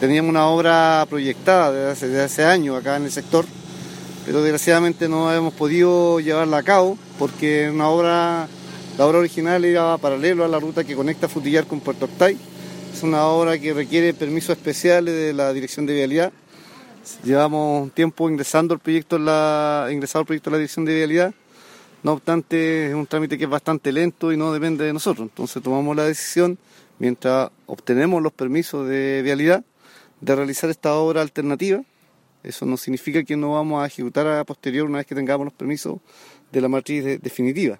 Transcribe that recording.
Teníamos una obra proyectada desde hace, desde hace años acá en el sector, pero desgraciadamente no hemos podido llevarla a cabo porque una obra, la obra original iba paralelo a la ruta que conecta Frutillar con Puerto Octay. Es una obra que requiere permisos especiales de la Dirección de Vialidad. Llevamos un tiempo ingresando el proyecto la, ingresado el proyecto a la Dirección de Vialidad. No obstante, es un trámite que es bastante lento y no depende de nosotros. Entonces tomamos la decisión, mientras obtenemos los permisos de vialidad, de realizar esta obra alternativa. Eso no significa que no vamos a ejecutar a posterior una vez que tengamos los permisos de la matriz de- definitiva.